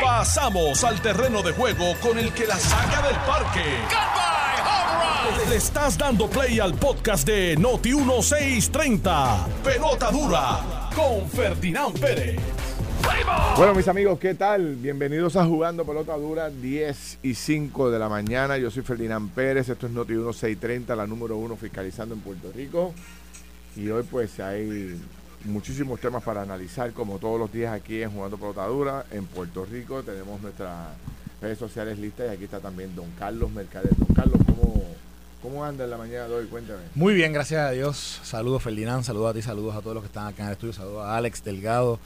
Pasamos al terreno de juego con el que la saca del parque. Le estás dando play al podcast de Noti 1630. Pelota dura con Ferdinand Pérez. Bueno, mis amigos, ¿qué tal? Bienvenidos a Jugando Pelota Dura, 10 y 5 de la mañana. Yo soy Ferdinand Pérez, esto es Noti 1630, la número uno fiscalizando en Puerto Rico. Y hoy pues hay muchísimos temas para analizar, como todos los días aquí en Jugando Pelota Dura, en Puerto Rico. Tenemos nuestras redes sociales listas y aquí está también Don Carlos Mercader. Don Carlos, ¿cómo, cómo anda en la mañana de hoy? Cuéntame. Muy bien, gracias a Dios. Saludos Ferdinand, saludos a ti, saludos a todos los que están acá en el estudio, saludos a Alex Delgado,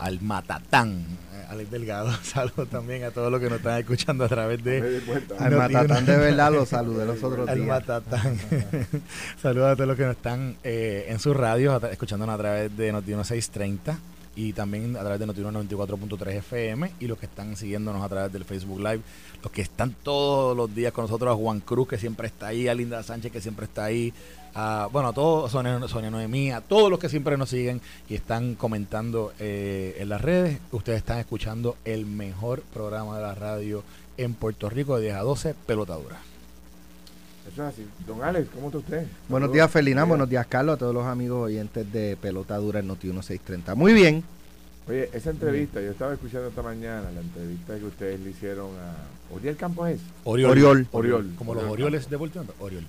al Matatán, eh, Alex Delgado, saludos también a todos los que nos están escuchando a través de... Al Matatán de verdad lo saludé los otros Al días. Matatán. saludos a todos los que nos están eh, en sus radios, escuchándonos a través de Noti 630 y también a través de Noti 94.3 FM y los que están siguiéndonos a través del Facebook Live, los que están todos los días con nosotros, a Juan Cruz que siempre está ahí, a Linda Sánchez que siempre está ahí, a, bueno, a todos, Sonia, Sonia Noemí, a todos los que siempre nos siguen y están comentando eh, en las redes, ustedes están escuchando el mejor programa de la radio en Puerto Rico de 10 a 12, Pelotadura. Eso es así. Don Alex, ¿cómo está usted? Buenos días, Felina. Buenos días, Carlos. A todos los amigos oyentes de Pelota Dura en Noti 1630. Muy bien. Oye, esa entrevista, yo estaba escuchando esta mañana la entrevista que ustedes le hicieron a Oriel Campos es, Oriol. Oriol. Oriol. Como los Oriol Orioles de Baltimore. Oriol.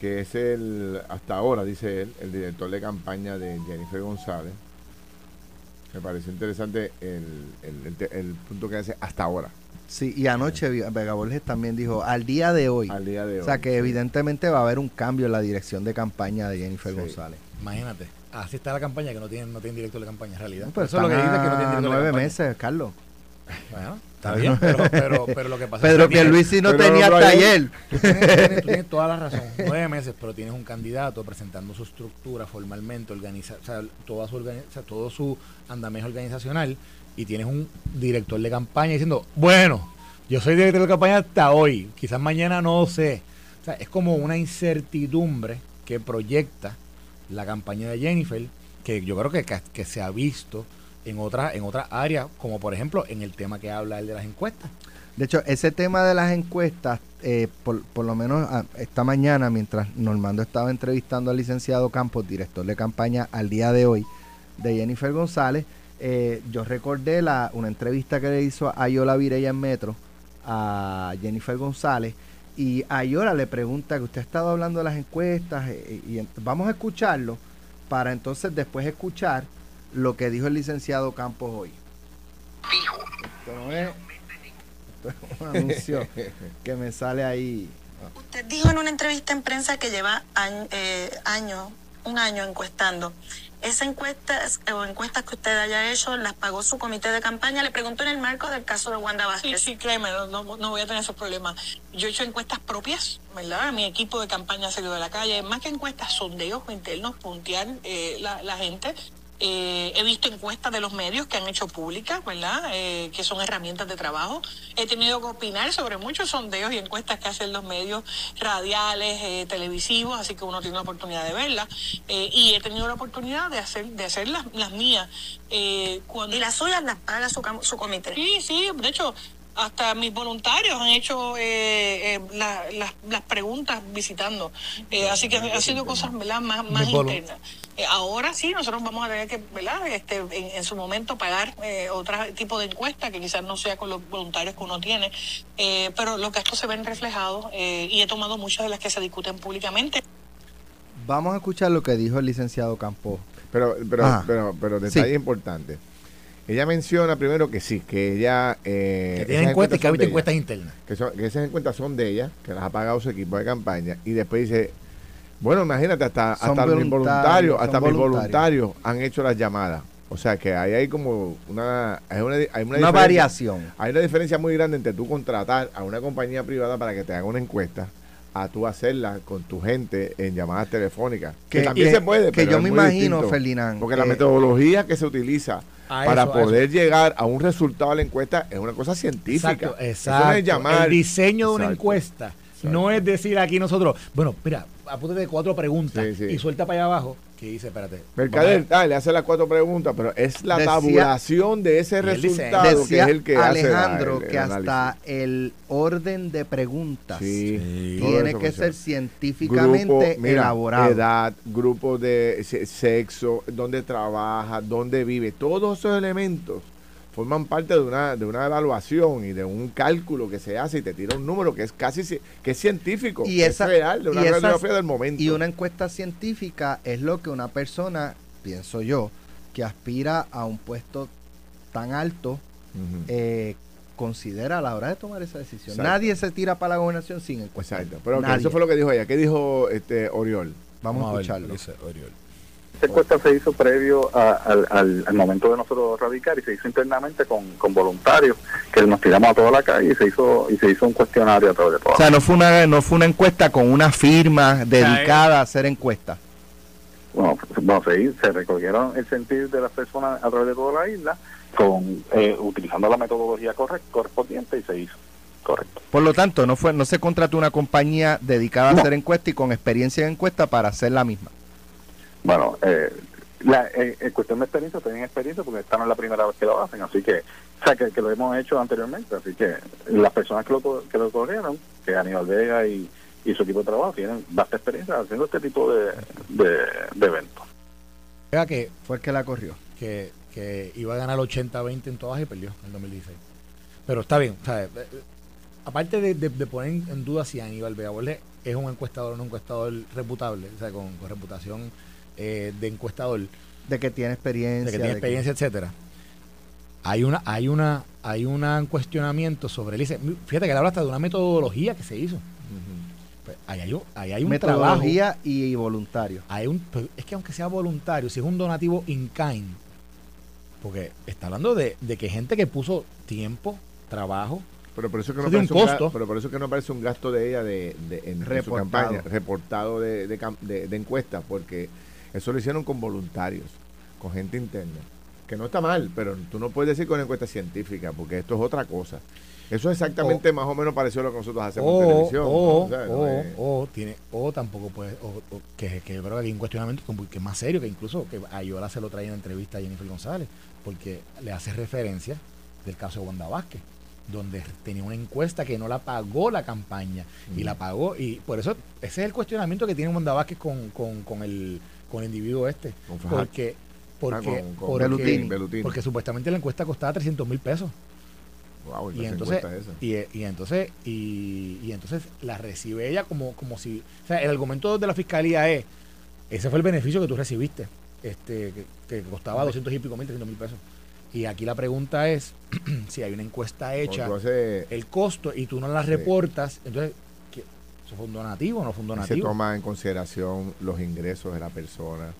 Que es el, hasta ahora, dice él, el director de campaña de Jennifer González. Me pareció interesante el, el- el te- el punto que hace hasta ahora, Sí, y anoche Vega Borges también dijo, al día de hoy. al día de hoy. O sea que evidentemente va a haber un cambio en la dirección de campaña de Jennifer Sí. González. Imagínate. Así está la campaña que no tienen, no tienen director de campaña en realidad. No, pero Eso es lo que dice que no tienen director de nueve campaña. meses, Carlos. Bueno, está bien, pero, pero, pero lo que pasa Pedro es que Pierluisi no tenía hasta ayer. tú tienes, tú tienes- tú tienes toda la razón. Nueve meses, pero tienes un candidato presentando su estructura formalmente, organiza, o sea, toda su organi- o sea, todo su andamiaje organizacional y tienes un director de campaña diciendo, bueno, yo soy director de campaña hasta hoy, quizás mañana no sé. O sea, es como una incertidumbre que proyecta la campaña de Jennifer, que yo creo que, que, que se ha visto en otras en otras áreas, como por ejemplo en el tema que habla él de las encuestas. De hecho, ese tema de las encuestas, eh, por, por lo menos ah, esta mañana, mientras Normando estaba entrevistando al licenciado Campos, director de campaña al día de hoy de Jennifer González, eh, yo recordé la, una entrevista que le hizo a Ayola Vireya en Metro a Jennifer González y Ayola le pregunta que usted ha estado hablando de las encuestas eh, y, vamos a escucharlo para entonces después escuchar lo que dijo el licenciado Campos hoy. Esto no es, esto es un anuncio que me sale ahí. Usted dijo en una entrevista en prensa que lleva año- eh, años, un año encuestando. Esas encuestas o encuestas que usted haya hecho las pagó su comité de campaña. Le preguntó en el marco del caso de Wanda Sí, Vázquez. sí, créeme, no, no- no voy a tener esos problemas. Yo he hecho encuestas propias, ¿verdad? Mi equipo de campaña ha salido de la calle. Más que encuestas, sondeos internos, puntear eh, la, la gente. Eh, he visto encuestas de los medios que han hecho públicas, ¿verdad? Eh, que son herramientas de trabajo. He tenido que opinar sobre muchos sondeos y encuestas que hacen los medios radiales, eh, televisivos, así que uno tiene la oportunidad de verlas. Eh, y he tenido la oportunidad de hacer, de hacer las, las mías. Eh, cuando Y las suyas las paga su, su comité. Sí, sí, de hecho, hasta mis voluntarios han hecho eh, eh, la- las- las preguntas visitando. Eh, así que ha sido cosas ¿verdad? más, más internas. Eh, ahora sí, nosotros vamos a tener que, ¿verdad? Este, en, en su momento pagar eh, otro tipo de encuesta que quizás no sea con los voluntarios que uno tiene, eh, pero los gastos se ven reflejados eh, y he tomado muchas de las que se discuten públicamente. Vamos a escuchar lo que dijo el licenciado Campos. Pero, pero, Ajá. pero, pero detalle Sí. importante. Ella menciona primero que sí, que ella... Eh, Que tiene encuestas y que ha son visto de ella. encuestas internas. que, son- que esas encuestas son de ella, que las ha pagado su equipo de campaña, y después dice, bueno, imagínate, hasta, hasta mis voluntarios, voluntarios, son hasta mis voluntarios. voluntarios han hecho las llamadas. O sea que ahí hay como una, hay una, hay una, variación. Hay una diferencia muy grande entre tú contratar a una compañía privada para que te haga una encuesta a tú hacerla con tu gente en llamadas telefónicas. Que, Que- también que- se puede. que pero yo es me muy imagino. Ferdinand, Porque la metodología que se utiliza para eso, a poder llegar a un resultado de la encuesta es una cosa científica. Exacto, Eso exacto. no es llamar. El diseño de una Exacto. encuesta no es decir aquí nosotros, bueno, mira, apúntate de cuatro preguntas Sí, sí. y suelta para allá abajo, que dice, espérate. Mercader, ah, le hace las cuatro preguntas, pero es la tabulación de ese resultado que es el que Alejandro hace que hasta el orden de preguntas tiene que ser científicamente elaborado. Edad, grupo de sexo, dónde trabaja, dónde vive, todos esos elementos forman parte de una, de una evaluación y de un cálculo que se hace y te tira un número que es casi que es científico, y es real, de una radiografía del momento. Y una encuesta científica es lo que una persona, pienso yo, que aspira a un puesto tan alto, eh, considera a la hora de tomar esa decisión. Nadie se tira para la gobernación sin encuesta. Exacto. Pero eso fue lo que dijo ella. ¿Qué dijo este Oriol? Vamos, a escucharlo. Oriol. Esta encuesta se hizo previo al, momento de nosotros radicar y se hizo internamente con, voluntarios que nos tiramos a toda la calle y se hizo y se hizo un cuestionario a través de todo. O sea, no fue una no fue una encuesta con una firma dedicada a hacer encuestas. Bueno, bueno se, se, recogieron el sentir de las personas a través de toda la isla con eh, utilizando la metodología correspondiente y se hizo. Correcto. Por lo tanto, no fue no se contrató una compañía dedicada a hacer encuestas y con experiencia en encuesta para hacer la misma. Bueno, eh, la, eh, en cuestión de experiencia, tienen experiencia porque esta no es la primera vez que lo hacen, así que, o sea, que, lo hemos hecho anteriormente, así que las personas que lo, que lo corrieron, que Aníbal Vega y, su equipo de trabajo tienen vasta experiencia haciendo este tipo de, de, eventos. Vega que fue el que la corrió. Que, que iba a ganar 80-20 en todas y perdió en 2016. Pero está bien, o sea, eh, aparte de, de, poner en duda si Aníbal Vega es un encuestador o un encuestador reputable, o sea, con reputación eh, de encuestador. De que tiene experiencia. De que tiene experiencia, etcétera. Hay una, hay una, hay un cuestionamiento sobre el Fíjate que él habla hasta de una metodología que se hizo. Pues, ahí hay, ahí hay un metodología y voluntario. Hay un, pues, es que aunque sea voluntario, si es un donativo in kind, porque está hablando de, que gente que puso tiempo, trabajo, pero por eso que no parece un, costo. pero por eso que no parece un gasto de ella de, en, su campaña reportado de, de, de encuesta porque eso lo hicieron con voluntarios, con gente interna. Que no está mal, pero tú no puedes decir con encuesta científica, porque esto es otra cosa. Eso es exactamente más o menos parecido a lo que nosotros hacemos en televisión. O, tiene, o tampoco puede, o, que, que yo creo que hay un cuestionamiento que es más serio, que incluso que a Yola se lo trae en entrevista a Jennifer González, porque le hace referencia del caso de Wanda Vázquez donde tenía una encuesta que no la pagó la campaña y la pagó y por eso ese es el cuestionamiento que tiene Wanda Vázquez con, con, con el con el individuo este. Porque, porque, porque, porque, supuestamente la encuesta costaba 300 mil pesos. y, entonces, y, y, entonces y, entonces la recibe ella como, como si o sea el argumento de la fiscalía es ese fue el beneficio que tú recibiste este que, costaba 200 y pico mil 300 mil pesos. Y aquí la pregunta es si hay una encuesta hecha el costo y tú no la reportas entonces fue un donativo o no fue un donativo? Se toma en consideración los ingresos de la persona,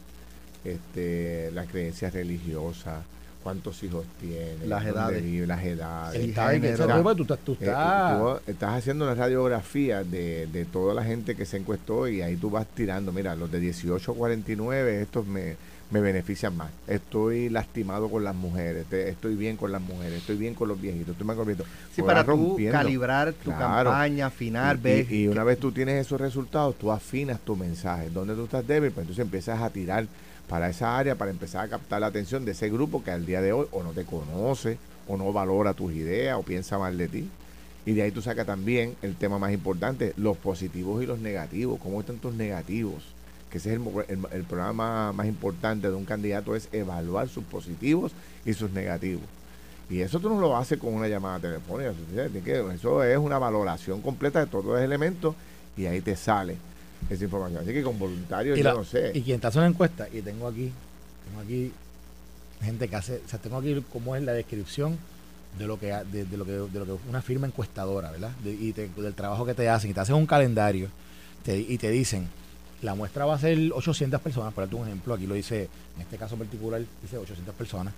este, las creencias religiosas, cuántos hijos tiene, las edades, vive, las edades. El género. Tú, tú, eh, estás, estás haciendo una radiografía de, de toda la gente que se encuestó y ahí tú vas tirando, mira, los de 18 a 49, estos me me benefician más. Estoy lastimado con las mujeres, estoy bien con las mujeres, estoy bien con los viejitos, estoy más con Sí, para tú calibrar tu campaña, afinar, y, Y, una vez tú tienes esos resultados, tú afinas tu mensaje. Donde tú estás débil, pues entonces empiezas a tirar para esa área, para empezar a captar la atención de ese grupo que al día de hoy o no te conoce, o no valora tus ideas, o piensa mal de ti. Y de ahí tú sacas también el tema más importante, los positivos y los negativos. ¿Cómo están tus negativos? Que ese es el, programa más importante de un candidato, es evaluar sus positivos y sus negativos. Y eso tú no lo haces con una llamada telefónica. Eso es una valoración completa de todos los elementos y ahí te sale esa información. Así que con voluntarios yo no sé. Y quien te hace una encuesta, y tengo aquí, tengo aquí gente que hace, o sea, tengo aquí cómo es la descripción de lo que de, lo que de lo que una firma encuestadora, ¿verdad? y del trabajo que te hacen y te hacen un calendario y te dicen la muestra va a ser 800 personas, por un ejemplo, aquí lo dice, en este caso particular, dice 800 personas.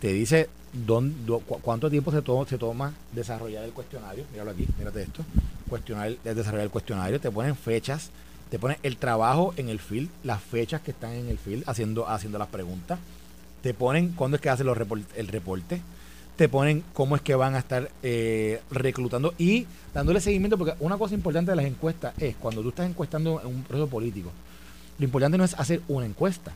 Te dice dónde, cuánto tiempo se, toma desarrollar el cuestionario. Míralo aquí, mírate esto. Cuestionar, desarrollar el cuestionario. Te ponen fechas, te ponen el trabajo en el field, las fechas que están en el field haciendo, haciendo las preguntas. Te ponen cuándo es que hacen los el reporte te ponen cómo es que van a estar eh, reclutando y dándole seguimiento, porque una cosa importante de las encuestas es cuando tú estás encuestando en un proceso político, lo importante no es hacer una encuesta.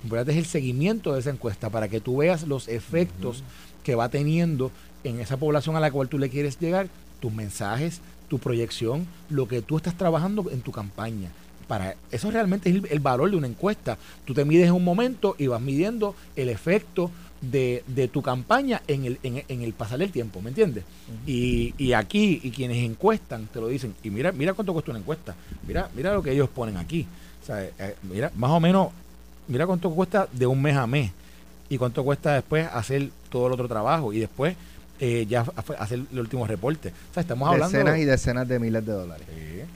Lo importante es el seguimiento de esa encuesta para que tú veas los efectos que va teniendo en esa población a la cual tú le quieres llegar, tus mensajes, tu proyección, lo que tú estás trabajando en tu campaña. Para eso realmente es el, valor de una encuesta. Tú te mides en un momento y vas midiendo el efecto de, tu campaña en el, en, el pasar del tiempo, ¿me entiendes? y, y, aquí, y quienes encuestan, te lo dicen, y mira, mira cuánto cuesta una encuesta, mira, mira lo que ellos ponen aquí. O sea, eh, mira, más o menos, mira cuánto cuesta de un mes a mes y cuánto cuesta después hacer todo el otro trabajo y después eh, ya hacer el último reporte. O sea, estamos hablando. Decenas y decenas de miles de dólares.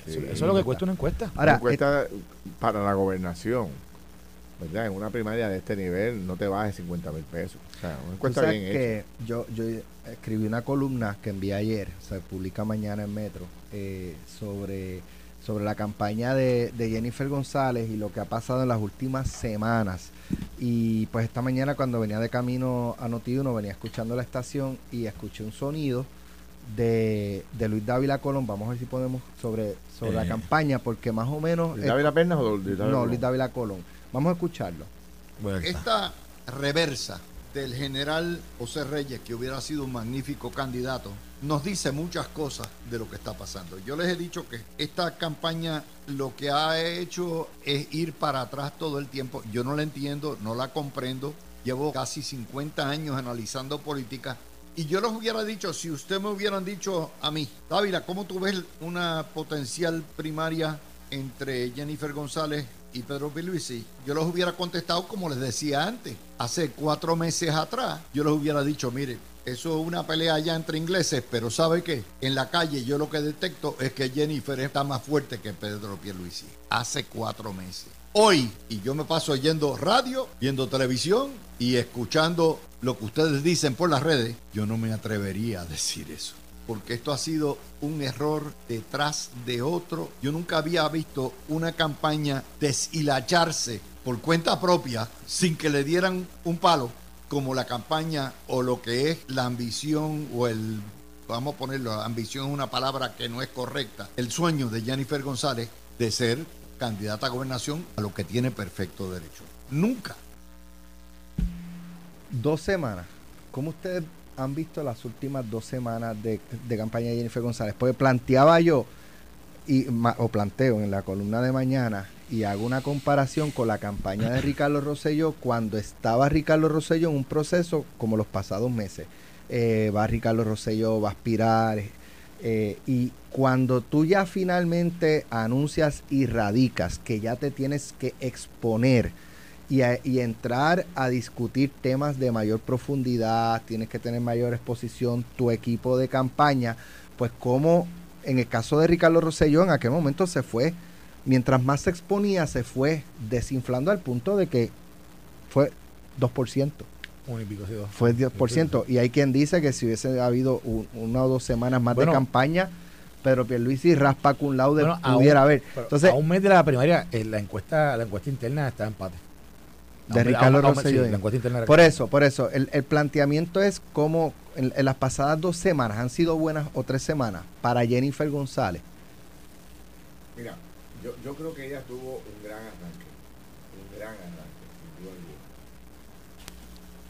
eso, es lo que cuesta una encuesta. Ahora, una encuesta para la gobernación, ¿verdad? En una primaria de este nivel no te bajes 50 mil pesos. O sea, una encuesta bien que Yo, yo escribí una columna que envié ayer, se publica mañana en Metro, eh, sobre sobre la campaña de, Jennifer González y lo que ha pasado en las últimas semanas. Y pues esta mañana cuando venía de camino a Noti1 venía escuchando la estación y escuché un sonido de, Luis Dávila Colón. Vamos a ver si podemos sobre, sobre la eh. campaña porque más o menos... ¿Luis Dávila Pernas o Luis Dávila No, Luis Dávila Colón. Vamos a escucharlo. Esta reversa del general José Reyes, que hubiera sido un magnífico candidato, nos dice muchas cosas de lo que está pasando. Yo les he dicho que esta campaña lo que ha hecho es ir para atrás todo el tiempo. Yo no la entiendo, no la comprendo. Llevo casi 50 años analizando política y yo les hubiera dicho, si usted me hubieran dicho a mí, Dávila, ¿cómo tú ves una potencial primaria entre Jennifer González y Pedro Pierluisi, yo los hubiera contestado como les decía antes. Hace cuatro meses atrás, yo les hubiera dicho, mire, eso es una pelea ya entre ingleses, pero ¿sabe qué? En la calle yo lo que detecto es que Jennifer está más fuerte que Pedro Pierluisi. Hace cuatro meses. Hoy, y yo me paso oyendo radio, viendo televisión y escuchando lo que ustedes dicen por las redes, yo no me atrevería a decir eso porque esto ha sido un error detrás de otro. Yo nunca había visto una campaña deshilacharse por cuenta propia sin que le dieran un palo como la campaña o lo que es la ambición o el, vamos a ponerlo, ambición es una palabra que no es correcta, el sueño de Jennifer González de ser candidata a gobernación a lo que tiene perfecto derecho. Nunca. Dos semanas. ¿Cómo usted han visto las últimas dos semanas de, campaña de Jennifer González? Porque planteaba yo, y, o planteo en la columna de mañana, y hago una comparación con la campaña de Ricardo Rosselló cuando estaba Ricardo Rosselló en un proceso como los pasados meses. Eh, va Ricardo Rosselló, va a aspirar. Eh, y cuando tú ya finalmente anuncias y radicas que ya te tienes que exponer y, entrar a discutir temas de mayor profundidad, tienes que tener mayor exposición, tu equipo de campaña, pues como en el caso de Ricardo Rosselló en aquel momento se fue, mientras más se exponía, se fue desinflando al punto de que fue 2%. Fue 10%. Y hay quien dice que si hubiese habido una o dos semanas más de campaña, Pedro Pierluisi raspa con laude pudiera haber. Entonces, a un mes de la primaria, eh, la encuesta la encuesta interna está en empate de Ricardo Rosselló. por eso, por eso, el, planteamiento es como en, las pasadas dos semanas, han sido buenas o tres semanas para Jennifer González. Mira, yo, yo creo que ella tuvo un gran arranque, un gran arranque, sin duda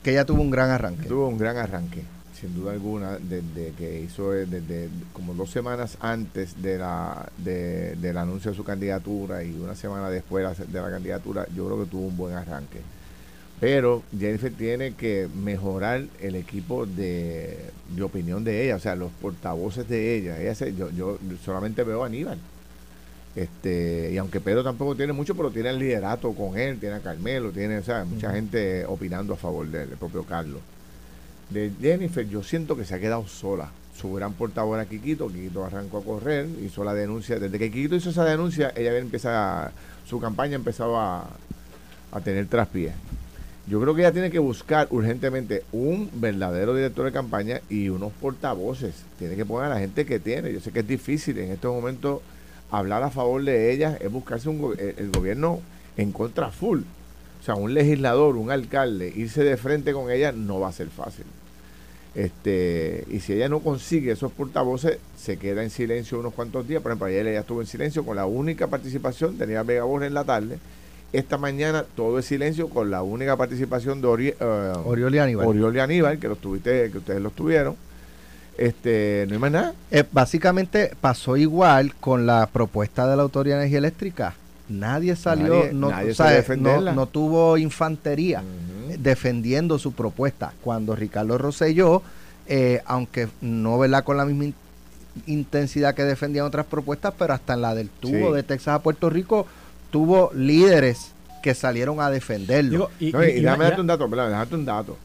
Que ella tuvo un gran arranque. Tuvo un gran arranque sin duda alguna, desde que hizo eh, desde como dos semanas antes de la de, del anuncio de su candidatura y una semana después de la candidatura, yo creo que tuvo un buen arranque. Pero Jennifer tiene que mejorar el equipo de, de opinión de ella, o sea, los portavoces de ella. ella yo, yo solamente veo a Aníbal. Este, y aunque Pedro tampoco tiene mucho, pero tiene el liderato con él, tiene a Carmelo, tiene, o sea, mucha gente opinando a favor de él, el propio Carlos de Jennifer, yo siento que se ha quedado sola. Su gran portavoz era Kikito, Kikito arrancó a correr, hizo la denuncia. Desde que Kikito hizo esa denuncia, ella empezado, su campaña empezaba a, tener traspiés. Yo creo que ella tiene que buscar urgentemente un verdadero director de campaña y unos portavoces. Tiene que poner a la gente que tiene. Yo sé que es difícil en estos momentos hablar a favor de ella, es buscarse un, el gobierno en contra full. O sea, un legislador, un alcalde, irse de frente con ella no va a ser fácil. Este, y si ella no consigue esos portavoces, se queda en silencio unos cuantos días. Por ejemplo, ayer ella estuvo en silencio con la única participación, tenía Vega Borges en la tarde, Esta mañana todo es silencio con la única participación de Ori, eh, Oriol y Aníbal. Oriol y Aníbal, que, los tuviste, que ustedes los tuvieron. Este, no hay más nada. Eh, básicamente pasó igual con la propuesta de la Autoridad de Energía Eléctrica. Nadie salió, Nadie- no, nadie no, no tuvo infantería Ujú. defendiendo su propuesta. Cuando Ricardo Rosselló, eh, aunque no ¿verdad? con la misma in- intensidad que defendían otras propuestas, pero hasta en la del tubo Sí. de Texas a Puerto Rico, tuvo líderes que salieron a defenderlo. Digo, y, No, y, y- y y déjame ya- darte un dato, perdón, déjate un dato.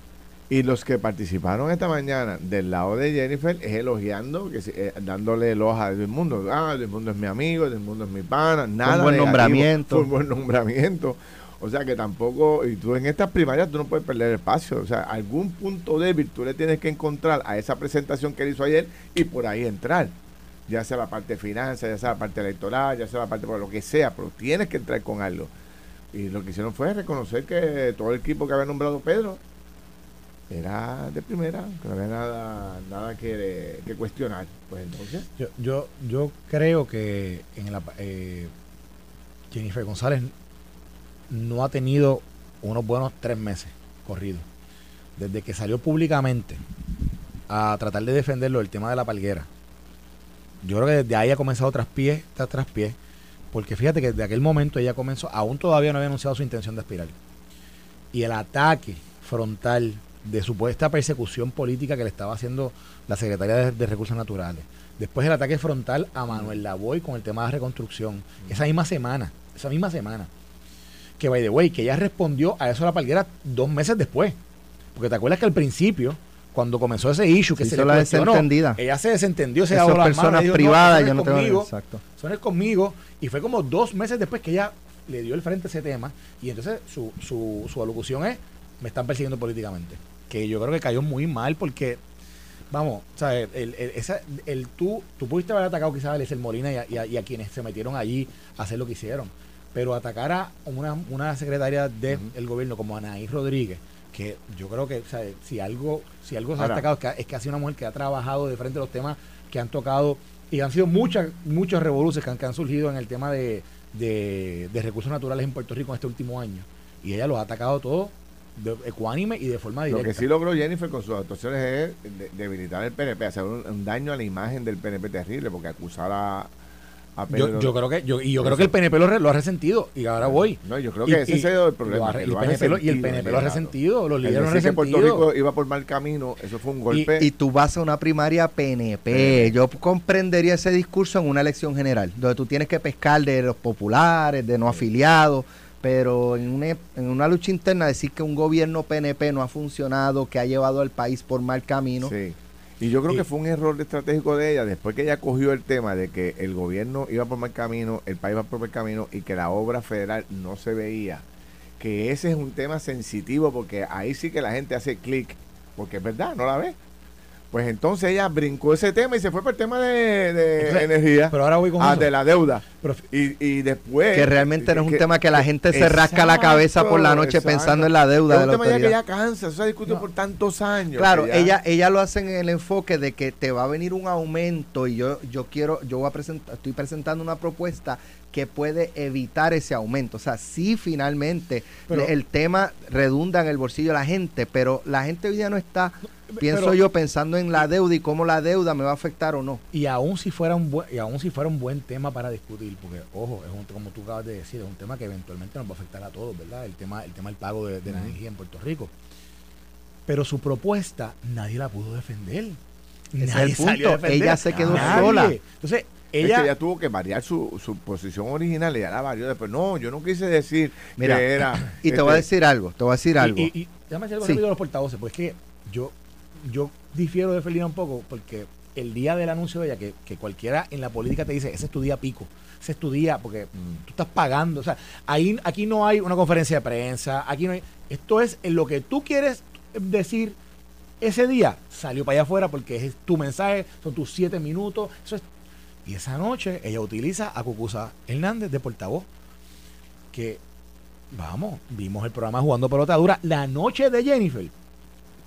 Y los que participaron esta mañana del lado de Jennifer es elogiando, que eh, dándole loja a Edwin Mundo. Ah, Edwin Mundo es mi amigo, Edwin Mundo es mi pana, nada. buen negativo, nombramiento. Fue un buen nombramiento. O sea que tampoco, y tú en estas primarias tú no puedes perder espacio. O sea, algún punto débil tú le tienes que encontrar a esa presentación que él hizo ayer y por ahí entrar. Ya sea la parte de finanzas, ya sea la parte electoral, ya sea la parte por lo que sea, pero tienes que entrar con algo. Y lo que hicieron fue reconocer que todo el equipo que había nombrado Pedro era de primera, que no había nada, nada que, cuestionar. Pues entonces, Yo, yo, yo creo que eh, Jennifer González no ha tenido unos buenos tres meses corridos. Desde que salió públicamente a tratar de defenderlo el tema de la palguera. Yo creo que desde ahí ha comenzado tras pies, tras, tras pies. Porque fíjate que desde aquel momento ella comenzó, aún todavía no había anunciado su intención de aspirar. Y el ataque frontal de supuesta persecución política que le estaba haciendo la secretaria de, de Recursos Naturales. Después el ataque frontal a Manuel Lavoy con el tema de reconstrucción. Esa misma semana, esa misma semana. Que, by the way, que ella respondió a eso a la palguera dos meses después. Porque te acuerdas que al principio, cuando comenzó ese issue, que Se le la cuestionó, desentendida. ella se desentendió, se manos, personas dijo, privadas, yo no tengo conmigo, exacto. son es conmigo y fue como dos meses después que ella le dio el frente a ese tema y entonces su, su, su alocución es me están persiguiendo políticamente que yo creo que cayó muy mal porque vamos o sea, el, el, esa- el tú tú pudiste haber atacado quizás a Eliezer Molina y a, y a- y a quienes se metieron allí a hacer lo que hicieron. Pero atacar a una, una secretaria del gobierno como Anaí Rodríguez que yo creo que sea, si algo si algo se ha destacado es que, es que ha sido una mujer que ha trabajado de frente a los temas que han tocado y han sido muchas muchos revoluciones que han, que han surgido en el tema de, de, de recursos naturales en Puerto Rico en este último año. Y ella los ha atacado todos de ecuánime y de forma lo directa que sí logró Jennifer con sus actuaciones es de- debilitar el PNP, hacer un, un daño a la imagen del PNP terrible, porque acusar a, a Pedro. yo, yo creo que yo, y yo creo que el. PNP lo, re- lo ha resentido y ahora voy No, yo creo Y- que ese y ha sido el lo problema. ha- que el lo PNP lo- y el resentido, PNP lo ha resentido los El líderes lo han que Puerto resentido Rico iba por mal camino, eso fue un golpe. Y, y tú vas a una primaria PNP. PNP. Yo comprendería ese discurso en una elección general, donde tú tienes que pescar de los populares, de no afiliados, pero en una, en una lucha interna decir que un gobierno PNP no ha funcionado, que ha llevado al país por mal camino. Sí. Y yo creo Y- que fue un error estratégico de ella, después que ella cogió el tema de que el gobierno iba por mal camino, el país iba por mal camino y que la obra federal no se veía. Que ese es un tema sensitivo porque ahí sí que la gente hace clic, porque es verdad, no la ve. Pues entonces ella brincó ese tema y se fue por el tema de, de Entonces, energía, pero ahora voy con ah, eso. de la deuda. Pero Y, y después... Que realmente no es un tema que la gente se rasca la cabeza por la noche Exacto, pensando en la deuda Es de un la tema ya que ya cansa, eso se ha discutido No. por tantos años. Claro, que ya- ella, ella lo hace en el enfoque de que te va a venir un aumento y yo, yo quiero, yo voy a presentar, estoy presentando una propuesta que puede evitar ese aumento. O sea, sí finalmente Pero- el tema redunda en el bolsillo de la gente, pero la gente hoy día no está, pienso pero- yo, pensando en la deuda y cómo la deuda me va a afectar o no. y aún si fuera un buen y aún si fuera un buen tema para discutir porque ojo es un como tú acabas de decir es un tema que eventualmente nos va a afectar a todos verdad el tema el tema del pago de, de la energía en Puerto Rico pero su propuesta nadie la pudo defender Ese es nadie el a punto, defender. ella se quedó Nadie. sola. entonces Es ella que ella tuvo que variar su, su posición original y ya la varió después. No, yo no quise decir Mira, que era. Y te voy a este, decir algo, te voy a decir Y- algo. Y, y, déjame decir algo Sí. rápido de los portavoces, pues es que yo, yo difiero de Felina un poco, porque el día del anuncio de ella, que, que cualquiera en la política te dice, ese es tu día pico, ese es tu día, porque tú estás pagando, o sea, ahí, aquí no hay una conferencia de prensa, aquí no hay, esto es lo que tú quieres decir ese día, salió para allá afuera porque es tu mensaje, son tus siete minutos, eso es, y esa noche ella utiliza a Cucusa Hernández de portavoz, que vamos, vimos el programa jugando pelota dura. La noche de Jennifer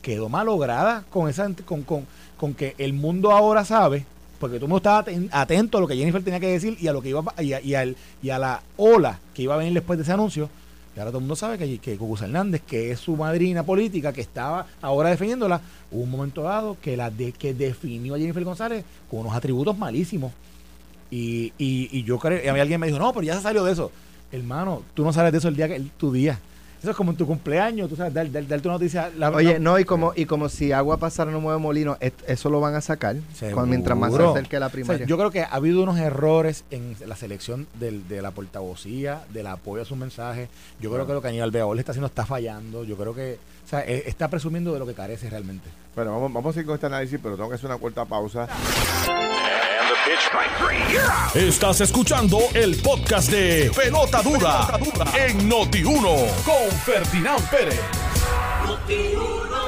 quedó malograda con esa con, con, con que el mundo ahora sabe, porque tú no estabas aten- atento a lo que Jennifer tenía que decir y a lo que iba y a, y y a la ola que iba a venir después de ese anuncio, Y ahora todo el mundo sabe que, que Hernández, que es su madrina política, que estaba ahora defendiéndola, hubo un momento dado que la de, que definió a Jennifer González con unos atributos malísimos. Y, y, y yo creo, y a mí alguien me dijo, no, pero ya se salió de eso. Hermano, tú no sales de eso el día que el- tu día. Eso es como en tu cumpleaños, tú sabes, dar, dar, dar tu noticia. la- Oye, la- no, y como, y como si agua pasara no mueve molino, et- eso lo van a sacar cuando, mientras más se acerque la O sea, primaria. yo creo que ha habido unos errores en la selección del- de la portavocía, del apoyo a sus mensajes. Yo creo que lo que Aníbal Beaol está haciendo está fallando. Yo creo que o sea, eh, está presumiendo de lo que carece realmente. Bueno, vamos, vamos a ir con este análisis, pero tengo que hacer una corta pausa. Estás escuchando el podcast de Pelota Dura, en Noti1 con Ferdinand Pérez.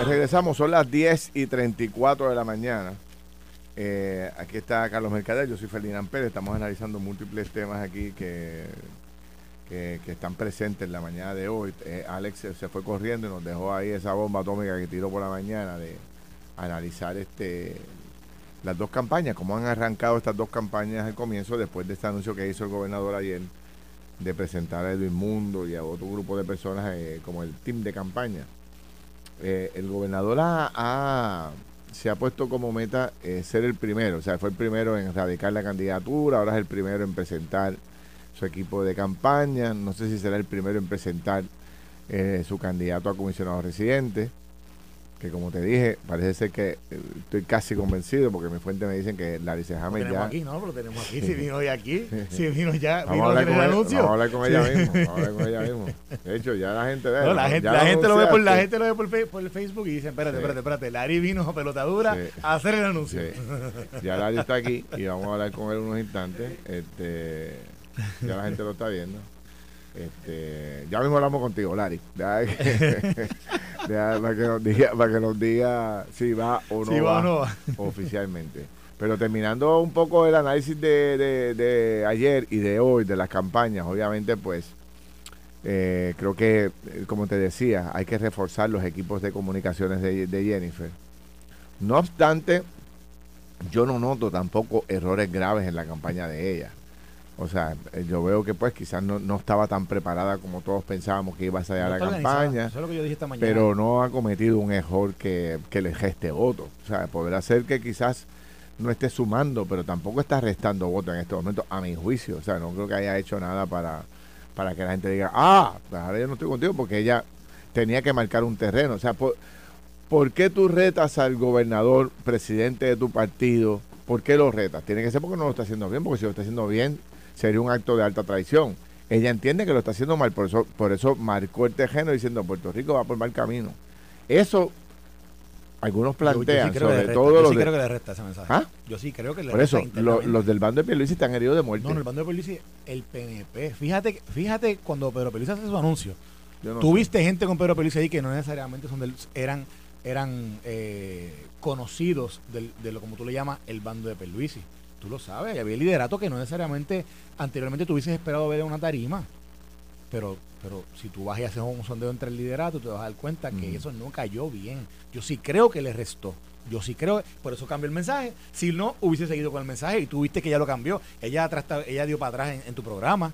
Regresamos, son las 10 y 34 de la mañana. Eh, aquí está Carlos Mercader, yo soy Ferdinand Pérez. Estamos analizando múltiples temas aquí que, que, que están presentes en la mañana de hoy. Eh, Alex se, se fue corriendo y nos dejó ahí esa bomba atómica que tiró por la mañana de analizar este las dos campañas, cómo han arrancado estas dos campañas al comienzo después de este anuncio que hizo el gobernador ayer de presentar a Edwin Mundo y a otro grupo de personas eh, como el team de campaña. Eh, el gobernador ha- se ha puesto como meta eh, ser el primero, o sea, fue el primero en radicar la candidatura, ahora es el primero en presentar su equipo de campaña, no sé si será el primero en presentar su candidato a comisionado residente, que como te dije, parece ser que eh, estoy casi convencido porque mi fuente me dicen que Larry Lo Sejame tenemos ya... aquí, ¿no? Lo tenemos aquí. Si vino hoy aquí, si vino ya, Vamos vino a, el anuncio. vamos a hablar con ella mismo. Vamos a hablar con ella mismo. De hecho, ya la gente ve. No, la ya gente, lo la, gente lo ve por, la gente lo ve por, por Facebook y dicen, espérate, Sí. espérate, espérate, Larry vino a pelotadura Sí. a hacer el anuncio. Sí. Ya Larry está aquí y vamos a hablar con él unos instantes. Este, ya la gente lo está viendo. Este, ya mismo hablamos contigo. Deja deja para que nos diga, para que nos diga si va o no, Si va va, o no va. oficialmente. Pero terminando un poco el análisis de, de- de ayer y de hoy, de las campañas, obviamente, pues eh, creo que, eh, como te decía, hay que reforzar los equipos de comunicaciones de, de Jennifer. No obstante, yo no noto tampoco errores graves en la campaña de ella. O sea, eh, yo veo que pues quizás no, no estaba tan preparada como todos pensábamos que iba a salir No a la campaña Eso es lo que yo dije esta mañana. pero no ha cometido un error que, que le geste voto. O sea, podrá ser que quizás no esté sumando, pero tampoco está restando voto en este momento, a mi juicio. O sea, no creo que haya hecho nada para, para que la gente diga, ah, pues ahora yo no estoy contigo porque ella tenía que marcar un terreno. O sea, ¿por, ¿por qué tú retas al gobernador, presidente de tu partido? ¿Por qué lo retas? Tiene que ser porque no lo está haciendo bien, porque si lo está haciendo bien sería un acto de alta traición. Ella entiende que lo está haciendo mal, por eso, por eso marcó el terreno diciendo Puerto Rico va por mal camino. Eso algunos Yo- yo sí plantean, sobre todo yo los sí de- creo que le resta ese mensaje. ¿Ah? Yo sí creo que le por resta eso, lo- los del bando de Pierluisi están heridos de muerte. No, no, el bando de Pierluisi, el PNP. Fíjate, fíjate cuando Pedro Pierluisi hace su anuncio. No sé. Tuviste gente con Pedro Pierluisi ahí que no necesariamente son del, eran eran eh, conocidos del, de lo como tú le llamas el bando de Pierluisi. Tú lo sabes, había liderato que no necesariamente anteriormente tuvieses esperado ver en una tarima. Pero pero si tú vas y haces un sondeo entre el liderato, te vas a dar cuenta que Ujú. eso no cayó bien. Yo sí creo que le restó. Yo sí creo, por eso cambió el mensaje. Si no, hubiese seguido con el mensaje y tú viste que ella lo cambió. Ella atrás, ella dio para atrás en, en tu programa.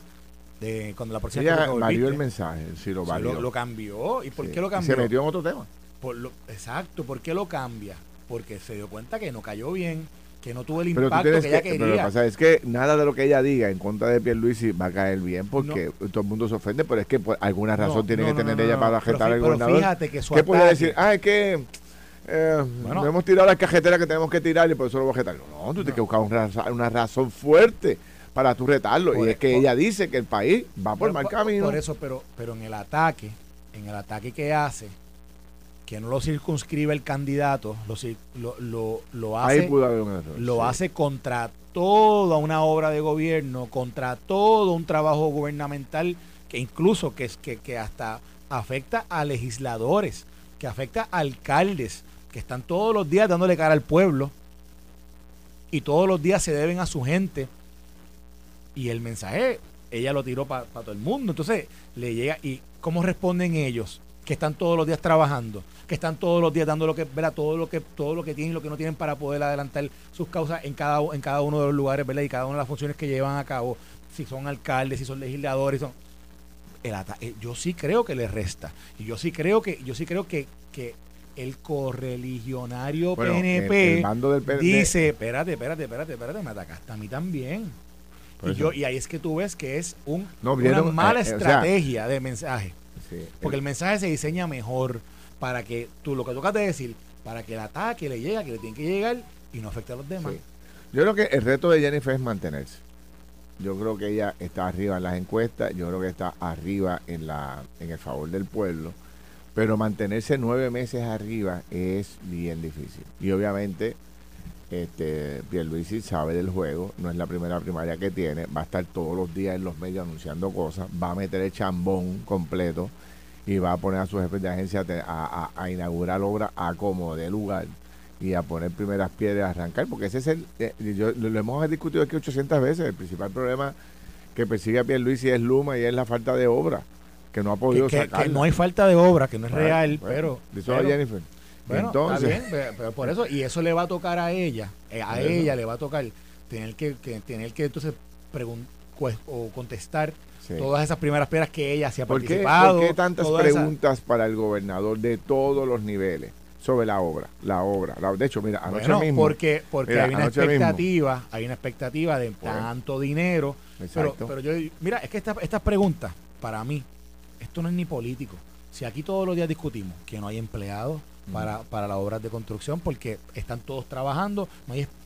De, cuando la próxima Ella valió el mensaje, sí lo Sí, valió. lo, lo cambió. ¿Y por Sí. qué lo Y cambió? Se metió en otro tema. Por lo- exacto, ¿por qué lo cambia? Porque se dio cuenta que no cayó bien, que no tuvo el Pero impacto tienes que que, ella pero lo que quería. pasa es que nada de lo que ella diga en contra de Pierluisi va a caer bien porque todo el mundo se ofende, pero es que por alguna razón No, tiene no, que tener ella para. Pero ajetar al pero gobernador. fíjate que su ¿Qué puede decir? Ah, es que eh, Bueno. no hemos tirado la cajetera que tenemos que tirar y por eso lo voy a ajetar. No, tú tienes que buscar una razón fuerte para tú retarlo. Por- y es que por- ella dice que el país va por Pero mal camino. Por eso, pero, pero en el ataque, en el ataque que hace, que no lo circunscribe el candidato, lo, lo, lo, Ahí hace, pudo haber un error. lo sí. hace contra toda una obra de gobierno, contra todo un trabajo gubernamental que incluso que, es- que, que hasta afecta a legisladores, que afecta a alcaldes, que están todos los días dándole cara al pueblo y todos los días se deben a su gente. Y el mensaje, ella lo tiró para todo el mundo. Entonces, le llega. ¿Y cómo responden ellos? Que están todos los días trabajando, que están todos los días dando lo que, ¿verdad? Todo lo que, todo lo que tienen y lo que no tienen para poder adelantar sus causas en cada, en cada uno de los lugares, ¿verdad? Y cada una de las funciones que llevan a cabo, si son alcaldes, si son legisladores, son el eh, yo sí creo que le resta. Y yo sí creo que, yo sí creo que, que el correligionario PNP dice, espérate, espérate, espérate, espérate, me atacaste a mí también. Y, yo, y ahí es que tú ves que es un, una mala eh, estrategia de mensaje. Porque el mensaje se diseña mejor para que tú lo que tocas de decir, para que el ataque le llegue, que le tiene que llegar y no afecte a los demás. Yo creo que el reto de Jennifer es mantenerse. Yo creo que ella está arriba en las encuestas, yo creo que está arriba en, la, en el favor del pueblo, pero mantenerse nueve meses arriba es bien difícil. Y obviamente este, Pierluisi sabe del juego, no es la primera primaria que tiene, va a estar todos los días en los medios anunciando cosas, va a meter el chambón completo y va a poner a sus jefes de agencia a, a, inaugurar obra a como de lugar y a poner primeras piedras a arrancar, porque ese es el, eh, yo, lo, hemos discutido aquí 800 veces, el principal problema que persigue a Pierluisi es Luma y es la falta de obra, que no ha podido que, que, no hay falta de obra, que no es real, pero... Jennifer. Bueno, Entonces, pero, por eso, y eso le va a tocar a ella, eh, a ella le va a tocar tener que, tener que entonces pues, o contestar todas esas primeras piedras que ella se ha participado. ¿Por qué tantas preguntas para el gobernador de todos los niveles? sobre la obra, la obra. de hecho, mira, anoche mismo. Porque, porque hay una expectativa, hay una expectativa de tanto dinero. Pero, pero yo, mira, es que estas estas preguntas, para mí, esto no es ni político. Si aquí todos los días discutimos que no hay empleados, para, para las obras de construcción porque están todos trabajando,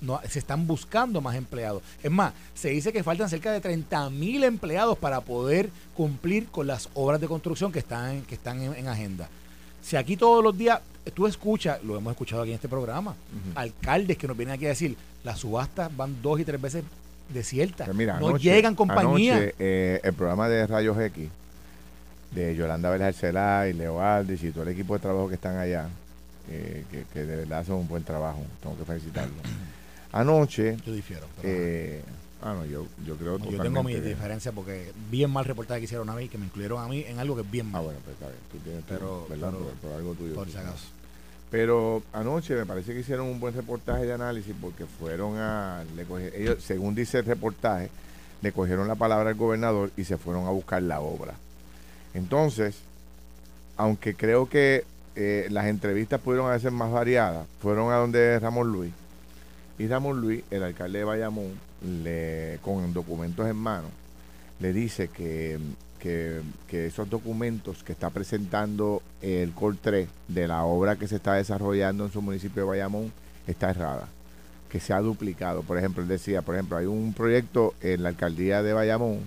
no, se están buscando más empleados. Es más, se dice que faltan cerca de 30 mil empleados para poder cumplir con las obras de construcción que están, que están en, agenda. Si aquí todos los días tú escuchas, lo hemos escuchado aquí en este programa, alcaldes que nos vienen aquí a decir, las subastas van dos y tres veces desiertas, pues no llegan compañías. Eh, el programa de Rayos X de Yolanda Vélez y Leo Aldis y todo el equipo de trabajo que están allá, que, que, de verdad hacen un buen trabajo. Tengo que felicitarlo. Anoche. Yo difiero. Eh, ah, no, yo, yo creo Yo tengo mi diferencia porque bien mal reportaje que hicieron a mí, que me incluyeron a mí en algo que es bien mal. Ah, bueno, pues está bien. Tú tienes pero, ¿verdad? por, algo tuyo. Por si acaso. Pero anoche me parece que hicieron un buen reportaje de análisis porque fueron a. Le ellos, según dice el reportaje, le cogieron la palabra al gobernador y se fueron a buscar la obra. Entonces, aunque creo que eh, las entrevistas pudieron ser más variadas, fueron a donde Ramón Luis. Y Ramón Luis, el alcalde de Bayamón, le, con documentos en mano, le dice que, esos documentos que está presentando el COR 3 de la obra que se está desarrollando en su municipio de Bayamón está errada, que se ha duplicado. Por ejemplo, él decía, por ejemplo, hay un proyecto en la alcaldía de Bayamón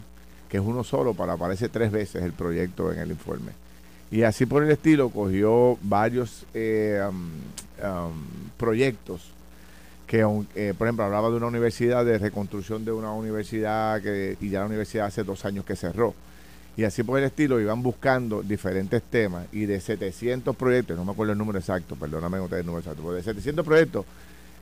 que es uno solo, para aparece tres veces el proyecto en el informe. Y así por el estilo cogió varios eh, proyectos que, eh, por ejemplo, hablaba de una universidad, de reconstrucción de una universidad que, y ya la universidad hace dos años que cerró. Y así por el estilo iban buscando diferentes temas y de 700 proyectos, no me acuerdo el número exacto, perdóname el número exacto, pero de 700 proyectos,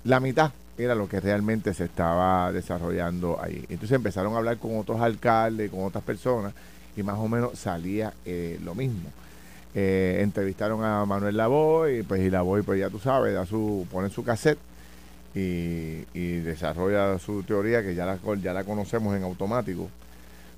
la mitad era lo que realmente se estaba desarrollando ahí. Entonces empezaron a hablar con otros alcaldes, con otras personas y más o menos salía eh, lo mismo. Eh, entrevistaron a Manuel Lavoy, pues y Lavoy, pues ya tú sabes, da su, pone su cassette y, desarrolla su teoría que ya la, ya la conocemos en automático.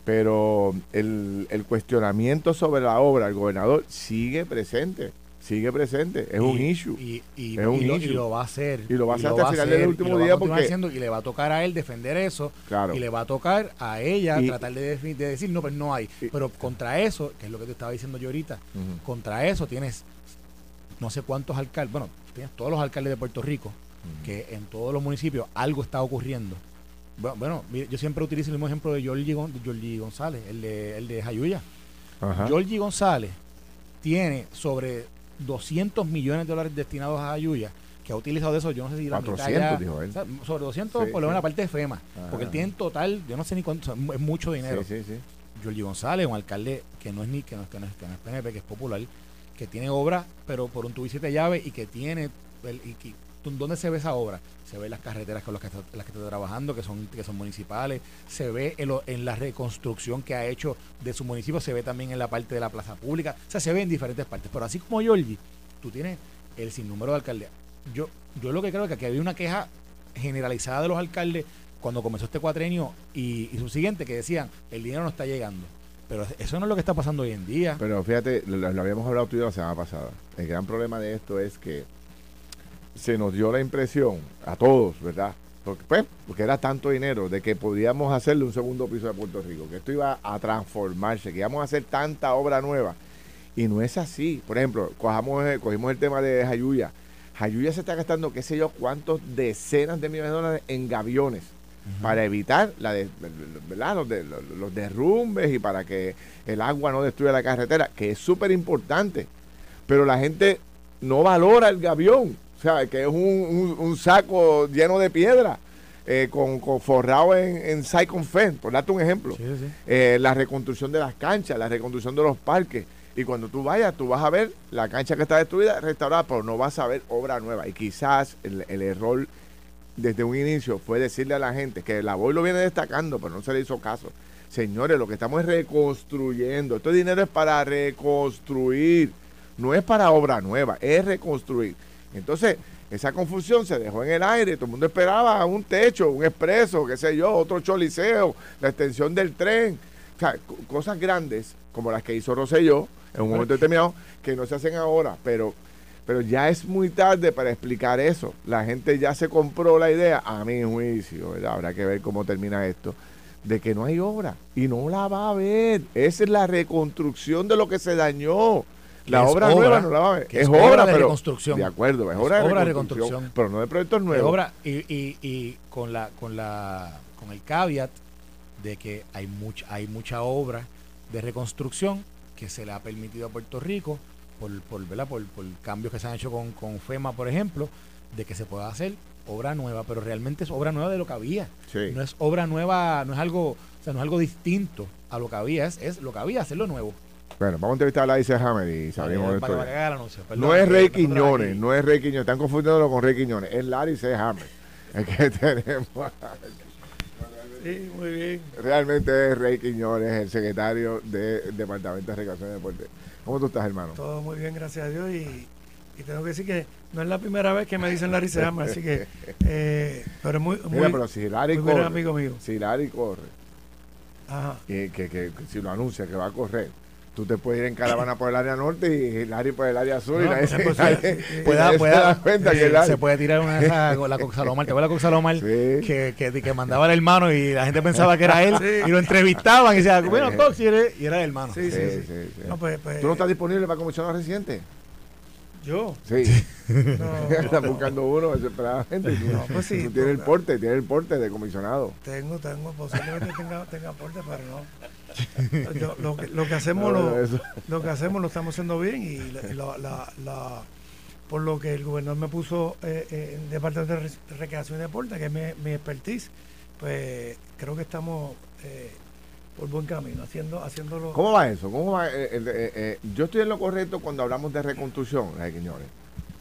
Pero el, el cuestionamiento sobre la obra, el gobernador sigue presente sigue presente, es un issue. Y, es un issue. y, lo va a hacer. Y lo va a hacer hasta el final del último día porque... Haciendo, y le va a tocar a él defender eso. Claro. Y le va a tocar a ella tratar de, decir, no, pues no hay. Pero contra eso, que es lo que te estaba diciendo yo ahorita, contra eso tienes no sé cuántos alcaldes, bueno, tienes todos los alcaldes de Puerto Rico, que en todos los municipios algo está ocurriendo. Bueno, yo siempre utilizo el mismo ejemplo de Georgie, González, el de, el de Jayuya. Georgie González tiene sobre 200 millones de dólares destinados a Ayuya, que ha utilizado de eso, yo no sé si la 400, dijo él. sobre 200 por lo menos la parte de FEMA, porque él tiene en total, yo no sé ni cuánto, es mucho dinero. Sí, sí, sí. González, un alcalde que no es ni que no, que no, es, PNP, que es popular, que tiene obra, pero por un y llave y que tiene y, ¿Dónde se ve esa obra? Se ve las carreteras con las que, está, las que está trabajando, que son, que son municipales. Se ve en, la reconstrucción que ha hecho de su municipio. Se ve también en la parte de la plaza pública. O sea, se ve en diferentes partes. Pero así como Georgie, tú tienes el sinnúmero de alcaldes. Yo, yo lo que creo es que aquí había una queja generalizada de los alcaldes cuando comenzó este cuatrenio y, y su siguiente que decían, el dinero no está llegando. Pero eso no es lo que está pasando hoy en día. Pero fíjate, lo, lo habíamos hablado tú y yo la semana pasada. El gran problema de esto es que se nos dio la impresión, a todos, ¿verdad? Porque, pues, porque era tanto dinero de que podíamos hacerle un segundo piso de Puerto Rico, que esto iba a transformarse, que íbamos a hacer tanta obra nueva. Y no es así. Por ejemplo, cojamos, eh, cogimos el tema de Jayuya. Jayuya se está gastando, qué sé yo, cuántos decenas de millones de dólares en gaviones para evitar la de- ¿verdad? Los, de- los derrumbes y para que el agua no destruya la carretera, que es súper importante. Pero la gente no valora el gavión, o sea, que es un, un- un saco lleno de piedra, eh, con, con forrado en, en Cycon Fen, por darte un ejemplo. Sí, sí. Eh, la reconstrucción de las canchas, la reconstrucción de los parques. Y cuando tú vayas, tú vas a ver la cancha que está destruida, restaurada, pero no vas a ver obra nueva. Y quizás el, el error desde un inicio fue decirle a la gente que la voy lo viene destacando, pero no se le hizo caso. Señores, lo que estamos es reconstruyendo. Este dinero es para reconstruir, no es para obra nueva, es reconstruir. Entonces, esa confusión se dejó en el aire, todo el mundo esperaba un techo, un expreso, qué sé yo, otro choliseo, la extensión del tren. O sea, co- cosas grandes como las que hizo Rosselló en un momento determinado, que no se hacen ahora, pero pero ya es muy tarde para explicar eso. La gente ya se compró la idea, a mi juicio, ¿verdad? Habrá que ver cómo termina esto, de que no hay obra y no la va a haber. Esa es la reconstrucción de lo que se dañó. La es obra, obra, nueva no la va a ver. que Es, obra, de pero- reconstrucción. De acuerdo, es Es obra, de, obra reconstrucción, reconstrucción. pero no de proyectos nuevos. obra y, y, y con la con la con el caveat de que hay mucha hay mucha obra de reconstrucción que se le ha permitido a Puerto Rico por por, ¿verdad? por, por cambios que se han hecho con, con FEMA por ejemplo de que se pueda hacer obra nueva pero realmente es obra nueva de lo que había Sí. no es obra nueva no es algo o sea no es algo distinto a lo que había es, es lo que había hacerlo nuevo Bueno, vamos a entrevistar a Larry Hammer y salimos de esto. No es Rey Quiñones, no es Rey Quiñones, están confundiéndolo con Rey Quiñones, es Larry C. Hammer. El que tenemos. Sí, muy bien. Realmente es Rey Quiñones, el secretario del Departamento de Recreación y Deporte. ¿Cómo tú estás, hermano? Todo muy bien, gracias a Dios. Y, y tengo que decir que no es la primera vez que me dicen Larry Sehama, así que. eh, pero es muy. muy Mira, pero si Larry corre, amigo mío. si Larry corre, Ajá. y que, que- que si lo anuncia que va a correr, tú te puedes ir en caravana por el área norte y Larry por el área sur y No, nadie, pues, pues, nadie- se pueda- da cuenta que eh, Larry. se puede tirar una de esas, con la Coxalomar, ¿te acuerdas la Coxalomar? Sí. Que, que, que mandaba al hermano y la gente pensaba que era él Sí. y lo entrevistaban y decía, bueno, Cox, y era, y era el hermano. Sí, sí, Sí, sí. sí, sí. No, pues, pues, ¿Tú no estás disponible para comisionado reciente? Yo. Sí. No, Están buscando uno desesperadamente. Tú, No, pues sí, tú tienes el pues, porte, tienes el porte de comisionado. Tengo, tengo, posiblemente tenga, tenga aporte, pero no. Yo- lo, que, lo que hacemos No, lo, que hacemos lo estamos haciendo bien y la, la- la- la- por lo que el gobernador me puso eh, eh, en el departamento de Re- recreación y deporte que es mi, mi expertise pues creo que estamos eh, por buen camino haciendo haciéndolo ¿Cómo va eso? ¿Cómo va? eh, el- eh, eh, yo estoy en lo correcto cuando hablamos de reconstrucción, Rey Quiñones.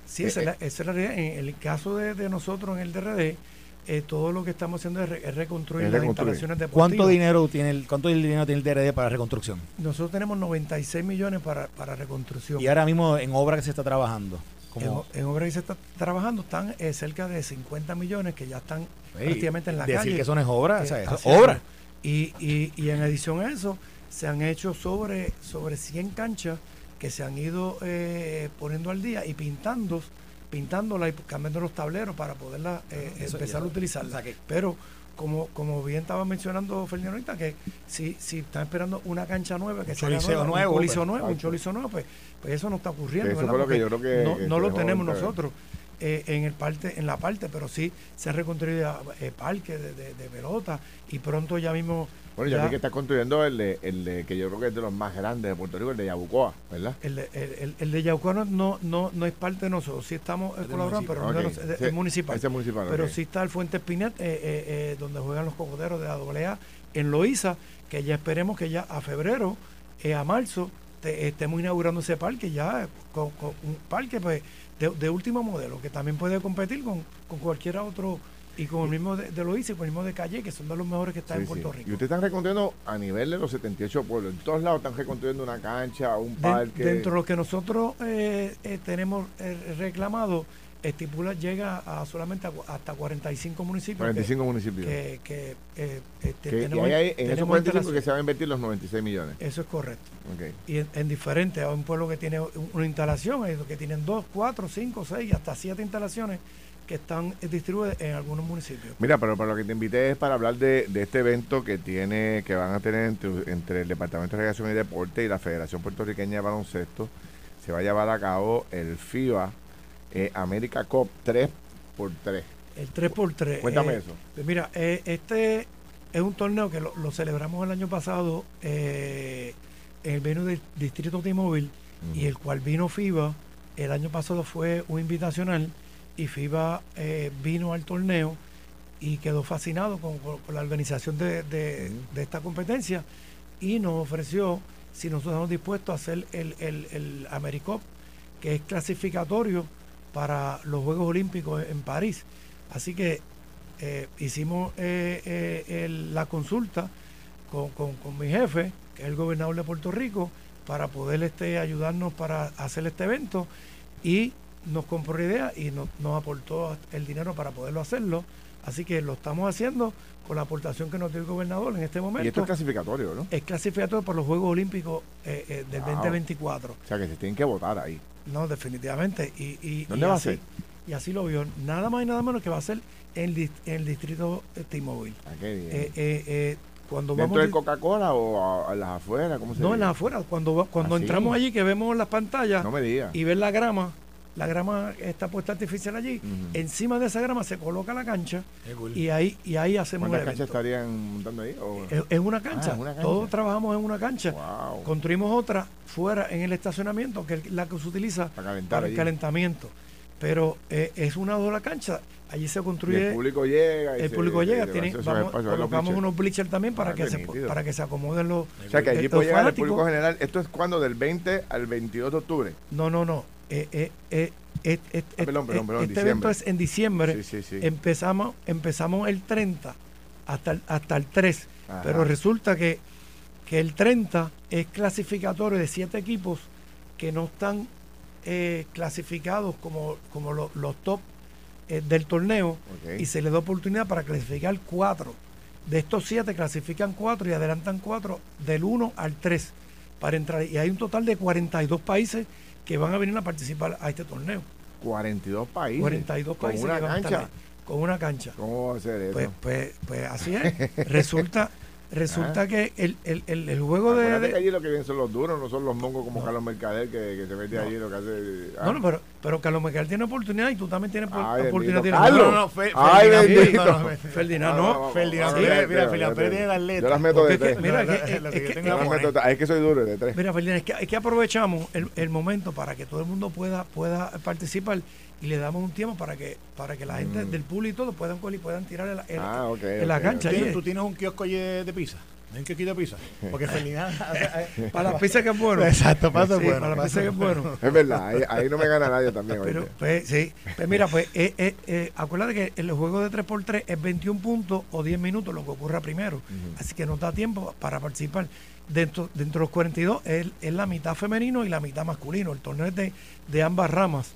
sí esa, es la, esa es la realidad en el caso de, de nosotros en el DRD eh, todo lo que estamos haciendo es, re- es reconstruir Es las reconstruir. instalaciones deportivas ¿Cuánto dinero tiene el, cuánto dinero tiene el DRD para reconstrucción? nosotros tenemos 96 millones para, para reconstrucción Y ahora mismo en obra que se está trabajando. En, Como, en obra que se está trabajando están eh, cerca de 50 millones que ya están Ey, prácticamente en la decir calle. que eso no es obra, o Eh, sea, es. obra. Y, y, y en adición a eso, se han hecho sobre, sobre 100 canchas que se han ido eh, poniendo al día y pintando, pintándola y cambiando los tableros para poderla eh, Eso empezar ya- a utilizarla. o sea que- Pero como, como bien estaba mencionando Fernando ahorita, que si, si están esperando una cancha nueva, que Un nueva, nuevo, un coliseo pues, nuevo, pues, pues eso no está ocurriendo. Eso ¿verdad? fue lo que Porque yo creo que- no, que no se lo tenemos nosotros eh, en el parte, en la parte, pero sí se ha reconstruido eh, parques de, de, de pelota y pronto ya mismo Bueno, ya vi que está construyendo el de, el de, que yo creo que es de los más grandes de Puerto Rico, el de Yabucoa, ¿verdad? el, de- el, el, el de Yaucoa no, no, no, no es parte de nosotros, sí estamos colaborando, pero no Ok, de nos- de- sí, es municipal. Ese es municipal. Pero ok. sí está el Fuente Pinet, eh, eh, eh, donde juegan los cocoteros de la AA en Loíza, que ya esperemos que ya a febrero, eh, a marzo, te- estemos inaugurando ese parque ya con, con un parque pues de, de último modelo, que también puede competir con, con cualquier otro y con el mismo de, de Loíza y con el mismo de Calle, que son de los mejores que están Sí, en Puerto sí. Rico. Y ustedes están reconstruyendo a nivel de los 78 pueblos. En todos lados están reconstruyendo una cancha, un parque. dentro de lo que nosotros eh, eh, tenemos eh, reclamado estipula llega a solamente a hasta 45 municipios. que- 45 municipios. Que, que, eh, este, Que- y tenemos- ahí hay- en esos tenemos 45 que se van a invertir los 96 millones. Eso es correcto. Y en, en diferentes, hay un pueblo que tiene un- una instalación, hay otros que tienen dos, cuatro, cinco, seis, hasta siete instalaciones que están distribuidas en algunos municipios. Mira, pero para lo que te invité es para hablar de, de este evento que tiene que van a tener entre, entre el Departamento de Recreación y Deporte y la Federación Puertorriqueña de Baloncesto. Se va a llevar a cabo el FIBA eh, America Cup 3x3. El 3x3. Cuéntame eh, eso. pues mira, eh, este es un torneo que lo, lo celebramos el año pasado en el venue del Distrito T-Mobile y el cual vino FIBA. El año pasado fue un invitacional y FIBA vino al torneo y quedó fascinado con, con- con la organización de, de- de esta competencia y nos ofreció si nosotros estamos dispuestos a hacer el, el, el AmeriCup, que es clasificatorio para los Juegos Olímpicos en París. Así que eh, hicimos eh, eh, la consulta con, con- con mi jefe, que es el gobernador de Puerto Rico, para poder este, ayudarnos para hacer este evento y nos compró la idea y nos, nos aportó el dinero para poderlo hacerlo. Así que lo estamos haciendo con la aportación que nos dio el gobernador en este momento. Y esto es clasificatorio, ¿no? es clasificatorio para los Juegos Olímpicos eh, eh, del Wow. 2024. O sea que se tienen que votar ahí. No, definitivamente. Y, y, ¿Dónde y va a así- ser? Y así lo vio. Nada más y nada menos que va a ser en, el dis- en el distrito eh, T-Mobile. Ah, qué bien. Eh, eh, eh, cuando ¿Dentro vamos del Coca-Cola o a, a las afueras? ¿Cómo se no en las afueras cuando cuando ¿Ah, sí? entramos allí que vemos las pantallas No me digas. y ver la grama la grama está puesta artificial allí encima de esa grama se coloca la cancha cool. y ahí y ahí hacemos el ¿Cuántas canchas estarían montando ahí? o- es, es una cancha. Ah, es una cancha. todos trabajamos en una cancha Wow. construimos otra fuera en el estacionamiento que es la que se utiliza Para el calentamiento pero eh, es una sola cancha allí se Y construye el público llega. y el se- público llega, se- tiene, vamos, colocamos unos bleachers también para Ah, que se para que se acomoden los O sea que allí puede llegar el público general. ¿Esto es cuando? ¿Del 20 al 22 de octubre? No, no, no. Eh, eh, eh, eh, eh, Ah, perdón, perdón, eh, perdón, este evento es en diciembre. Sí, sí, sí. Empezamos, empezamos el 30 hasta el, hasta el 3. Ajá. Pero resulta que, que el 30 es clasificatorio de siete equipos que no están eh, clasificados como, como lo- los top eh, del torneo Ok. y se les da oportunidad para clasificar cuatro. De estos siete clasifican cuatro y adelantan cuatro del 1 al 3 para entrar. Y hay un total de 42 países que van a venir a participar a este torneo. 42 países. 42 con países una que van a estar cancha. con una cancha. ¿Cómo va a ser eso? Pues, pues, pues así es. Resulta, resulta Ah. que el, el, el, el juego de, Acuérdate de- que allí lo que vienen son los duros, no son los mongos como No. Carlos Mercader que, que se mete No. allí lo que hace. ah. No, no, pero, pero Carlos Miguel tiene oportunidad y tú también tienes Ay, oportunidad. bendito. de Carlos. No, no, no, Fe- Ay, Ferdinand, no, Ferdinand, no. Ferdinand, mira, Ferdinand. Pérez tiene las letras. Yo las meto de tres. mira, Es que soy duro de tres. Mira, Ferdinand, es que, es que aprovechamos el, el momento para que todo el mundo pueda, pueda participar y le damos un tiempo para que para que la gente Mm. del público y todo puedan coger y puedan tirar en la, en- Ah, en la ok, cancha. ok. ahí, ¿Tienes- eh, ¿Tú tienes un kiosco allí de, de pizza? ¿Hay un kiosquito de pizza? Porque Ferdinand... Para las pizzas que es bueno. Exacto, pasa Sí, bueno. para pasa pizzas que es bueno. Es verdad, ahí, ahí no me gana nadie también. Pero, pues, sí. Pues mira, pues, eh, eh, eh, acuérdate que el juego de 3x3 es 21 puntos o 10 minutos lo que ocurra primero. Así que nos da tiempo para participar. Dentro, dentro de los 42 es, es la mitad femenino y la mitad masculino. El torneo es de, de ambas ramas.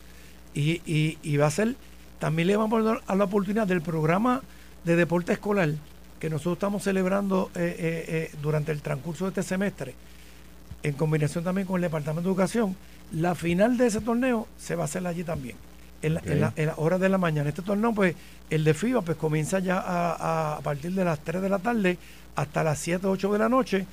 Y, y, y va a ser, también le vamos a dar a la oportunidad del programa de deporte escolar que nosotros estamos celebrando eh, eh, eh, durante el transcurso de este semestre, en combinación también con el Departamento de Educación, la final de ese torneo se va a hacer allí también, en, la- en la- en las horas de la mañana. Este torneo, pues, el de FIBA, pues comienza ya a, partir de las 3 de la tarde hasta las 7, 8 de la noche,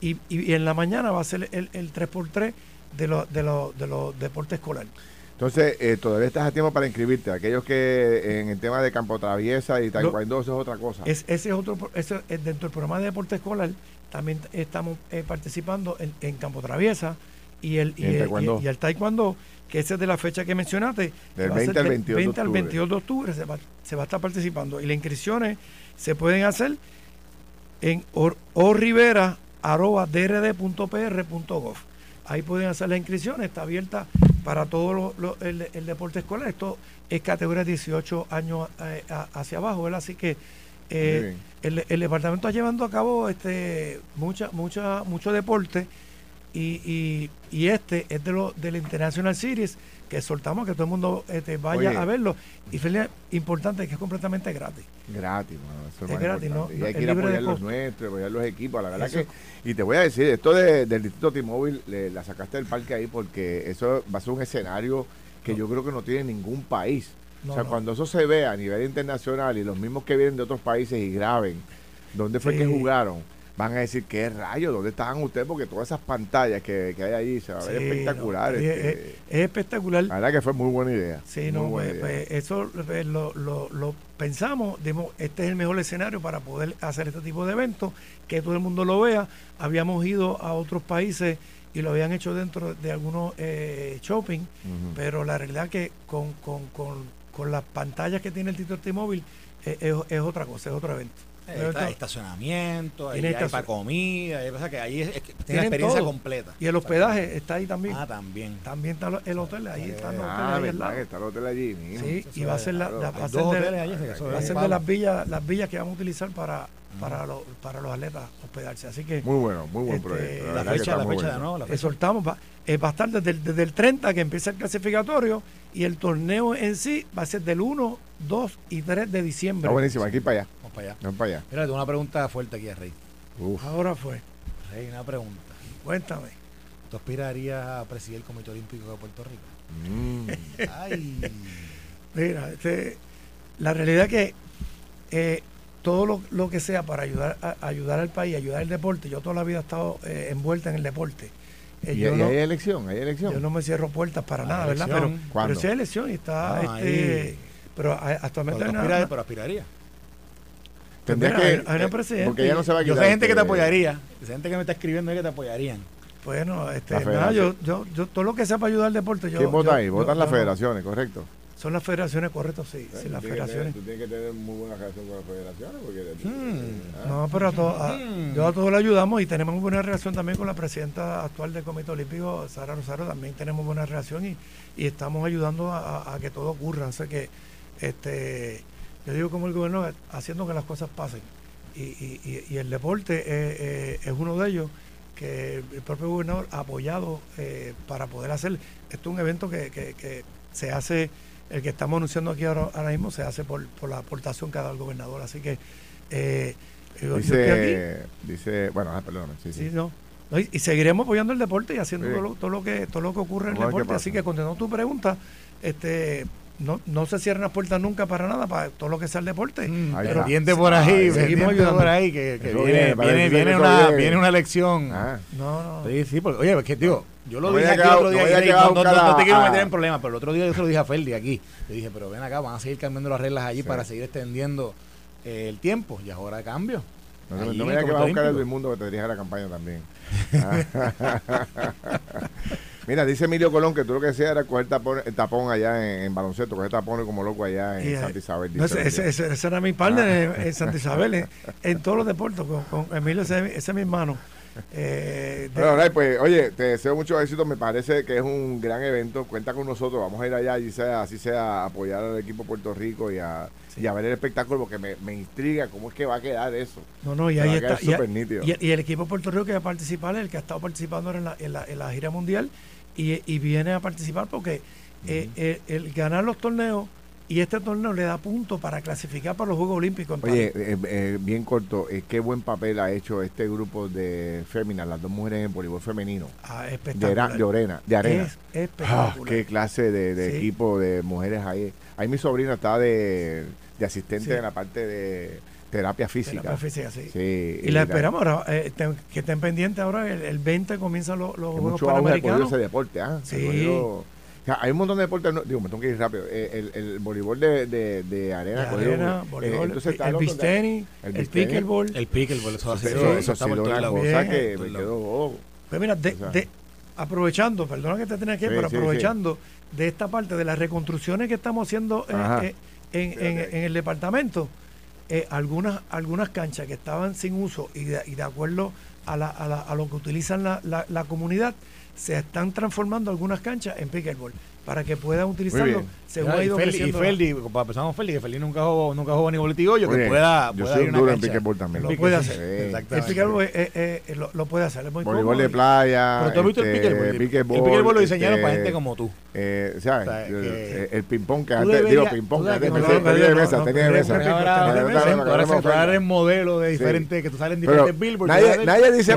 y, y- en la mañana va a ser el, el 3x3 de los de de los deportes escolares. Entonces, eh, todavía estás a tiempo para inscribirte. Aquellos que en el tema de campo traviesa y taekwondo, eso es otra cosa. Es, ese es otro, pro- ese es dentro del programa de deporte escolar, también estamos eh, participando en, en campo traviesa y el, Y el- taekwondo. y el taekwondo, que ese es de la fecha que mencionaste. Del va a ser 20 al del 22 de 20 al octubre. 22 de octubre se va, se va a estar participando. Y las inscripciones se pueden hacer en or, orrivera.drd.pr.gov. Ahí pueden hacer las inscripciones, está abierta para todo lo- lo- el, el deporte escolar. Esto es categoría 18 años eh, hacia abajo, ¿verdad? Así que eh, el, el departamento está llevando a cabo este mucha, mucha, mucho deporte y, y, y este es de lo del International Series que soltamos que todo el mundo este, vaya Oye. a verlo. Y Felipe, importante que es completamente gratis. Gratis, mano, eso Es gratis, no- Y hay que ir a de apoyar los nuestros, apoyar los equipos. La verdad Eso. que. Y te voy a decir, esto de- del Distrito T-Mobile, le- la sacaste del parque ahí porque eso va a ser un escenario que yo creo que no tiene ningún país. No, o sea, no. cuando eso se ve a nivel internacional y los mismos que vienen de otros países y graben dónde fue Sí. que jugaron, van a decir, ¿qué rayos? ¿Dónde estaban ustedes? Porque todas esas pantallas que, que hay ahí se va a ver Sí, espectacular. no, este, es, es espectacular. la verdad que fue muy buena idea. Sí, muy no, pues, idea. pues, eso pues, lo, lo- lo pensamos, dimos, este es el mejor escenario para poder hacer este tipo de eventos, que todo el mundo lo vea. Habíamos ido a otros países y lo habían hecho dentro de algunos eh, shopping, pero la realidad que con, con, con, con las pantallas que tiene el Tito T-Mobile eh, es, es otra cosa, es otro evento. Ahí está estacionamiento, ahí hay para comida, hay cosas que ahí es, es que tiene la experiencia todo. completa. y el hospedaje está ahí también. Ah, también. También está el hotel, ahí los hoteles Ah, ahí al verdad, lado. que está el hotel allí mismo. Sí, y va a ser la, claro. la- Hay va a ser de- hoteles allí, así que eso va a es ser un de las villas, las villas que vamos a utilizar para, para, los, para los atletas hospedarse. Así que Muy bueno, muy buen Este, proyecto. la fecha, está la fecha de nuevo, la fecha. exhortamos, va, eh, va a estar desde el, desde el 30 que empieza el clasificatorio y el torneo en sí va a ser del 1, 2 y 3 de diciembre. Está buenísimo, aquí para allá. Vamos para allá. Vamos para allá. Mira, tengo una pregunta fuerte aquí a Rey. Uf. Ahora fue, Rey, una pregunta. cuéntame. ¿Tú aspirarías a presidir el Comité Olímpico de Puerto Rico? Mm. Ay. Mira, este, la realidad que eh, todo lo, lo que sea para ayudar a, ayudar al país, ayudar al deporte, yo toda la vida he estado eh, envuelta en el deporte. Eh, ¿Y, yo y no- hay elección? ¿Hay elección? Yo no me cierro puertas para nada, ¿verdad? Pero. ¿Cuándo? pero sí hay elección y está, Ah, este, ahí. pero actualmente hay aspira- pero aspiraría. Tendría que, hay- hay una eh, presidenta porque ya no se va a Yo quitar sé gente que te este- apoyaría. Esa gente que me está escribiendo es que te apoyarían. bueno, este, nada, yo, yo, yo, todo lo que sea para ayudar al deporte, yo. ¿Quién vota yo- ahí? yo- Votan las yo no- federaciones, correcto. Son las federaciones, correcto, sí, las tienes que federaciones. tener- Tú tienes que tener muy buena relación con las federaciones. Porque, Hmm. Ah, No, pero a todos, a- Mm. yo a todos le ayudamos y tenemos muy buena relación también con la presidenta actual del Comité Olímpico, Sara Rosario, también tenemos buena relación y, y estamos ayudando a, que todo ocurra. O sea que, este, yo digo como el gobierno, haciendo que las cosas pasen. Y, y- y- y el deporte eh, eh, es uno de ellos que el propio gobernador ha apoyado eh, para poder hacer. Esto es un evento que, que- que se hace, el que estamos anunciando aquí ahora, ahora mismo, se hace por, por la aportación que ha dado el gobernador. Así que eh, yo- yo estoy aquí. Dice, dice, bueno, ah, perdón, sí, sí. Sí, no. No, y, y seguiremos apoyando el deporte y haciendo Sí. todo, lo, todo lo que todo lo que ocurre en el deporte. Así que contestando tu pregunta, este no, no se cierran las puertas nunca para nada, para todo lo que sea el deporte. Pero. Pendiente por ahí, seguimos ayudando. por ahí, que, viene, viene, viene, una, viene. una elección. Ah, No, no. Sí, sí, porque, oye, es que digo, yo lo No dije aquí el otro día, y a no, no- buscar no a- te quiero a- meter en problemas, pero el otro día yo se lo dije a Ferdi aquí. Le dije, pero ven acá, van a seguir cambiando las reglas allí Sí. para seguir extendiendo eh, el tiempo, y ahora cambio. no, Allí no me digas el que vas a buscar a. Luis Mundo que te dirija la campaña también. Mira, dice Emilio Colón que tú lo que hacías era coger tapón, el tapón allá en, en baloncesto, coger tapones como loco allá en Y, eh, Santa Isabel. No, ese, ese- ese- ese era mi partner en, en Santa Isabel, en, en todos los deportes, con, con Emilio, ese, ese es mi hermano. Eh, de- Bueno, pues, oye, te deseo mucho éxito. Me parece que es un gran evento. Cuenta con nosotros. Vamos a ir allá, y sea, así sea, a apoyar al equipo Puerto Rico y a, y a ver el espectáculo porque me, me intriga cómo es que va a quedar eso. no, no, y ahí está. Y, el equipo Puerto Rico que va a participar el que ha estado participando ahora en la, en la, en la gira mundial y, y viene a participar porque eh, eh, el ganar los torneos y este torneo le da puntos para clasificar para los Juegos Olímpicos. en Oye, eh, eh, bien corto, eh, qué buen papel ha hecho este grupo de féminas, las dos mujeres en el voleibol femenino. Ah, De, espectacular. Ara- de Orena, de arena. Es Ah, espectacular. qué clase de, de Sí. equipo de mujeres ahí. Ahí mi sobrina está de, de asistente Sí. en la parte de terapia física. Terapia física, sí. Sí, Y la esperamos ahora, eh, te- que estén pendientes ahora, el, el 20 comienzan los, los Juegos mucho Panamericanos. ese deporte, ¿ah? Sí. O sea, hay un montón de deportes, no- digo, me tengo que ir rápido. Eh, el, el voleibol de, de, de arena, De eh, voleibol, entonces el otro- beach tenis, el el, pickleball. El pickleball, eso ha Eso, eso, eso ha está por sido todos una lados. cosa Bien. que Por me todos quedó bobo. Pues mira, de, O sea. de- aprovechando, perdona que te tenía que ir, Sí, pero sí, aprovechando de esta parte de las reconstrucciones que estamos haciendo eh, en, en- el departamento, eh, algunas, algunas canchas que estaban sin uso y de, y de acuerdo a, la- a la- a lo que utilizan la, la- comunidad, se están transformando algunas canchas en pickleball. Para que puedan utilizarlo según ha y ido Ferdi, y para empezar con Ferdi, que Ferdi nunca jugó, nunca jugó ni boletigo, yo Muy que bien. pueda, Yo pueda soy una duro en cancha. pickleball también. Lo Pique, puede sí, hacer. exactamente. El pickleball eh, eh, eh, lo, lo puede hacer, es muy Voleibol de playa. Pero tú has visto el este, pickleball. El pickleball, pickleball lo diseñaron para este, gente como tú. Eh, ¿sabes? O sea, el, que- el ping-pong que antes, digo, ping-pong que antes tenía de mesa, tenía de mesa. Ahora, no, modelos de Sí. diferentes que tú salen en diferentes billboards. nadie, dice,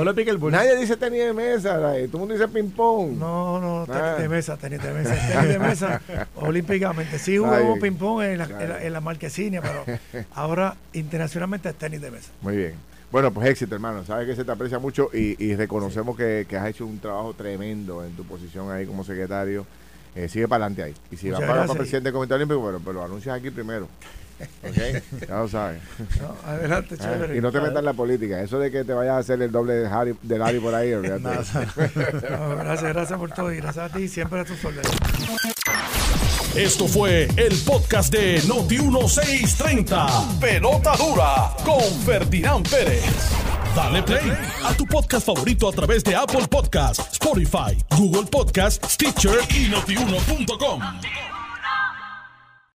nadie dice tenis de mesa, todo el mundo dice ping-pong. No, no, tenis Ah. de mesa, tenis de mesa, tenis de mesa, olímpicamente. Sí jugamos ping-pong en la, en la, en la marquesina, pero ahora internacionalmente es tenis de mesa. Muy bien. Bueno, pues éxito, hermano. Sabes que se te aprecia mucho y, y reconocemos que, que has hecho un trabajo tremendo en tu posición ahí como secretario. Eh, sigue para adelante ahí. Y si vas Muchas para, para gracias. presidente del Comité Olímpico, pero, pero lo anuncias aquí primero. ¿Ok? ya lo sabes. No, adelante, Ah, chévere. y no te metas en la política. Eso de que te vayas a hacer el doble de Harry, de Larry por ahí, olvídate. No, gracias, gracias por todo y gracias a ti siempre a tus órdenes. Esto fue el podcast de Noti 1630. Pelota dura con Ferdinand Pérez. Dale play a tu podcast favorito a través de Apple Podcasts, Spotify, Google Podcasts, Stitcher y notiuno.com.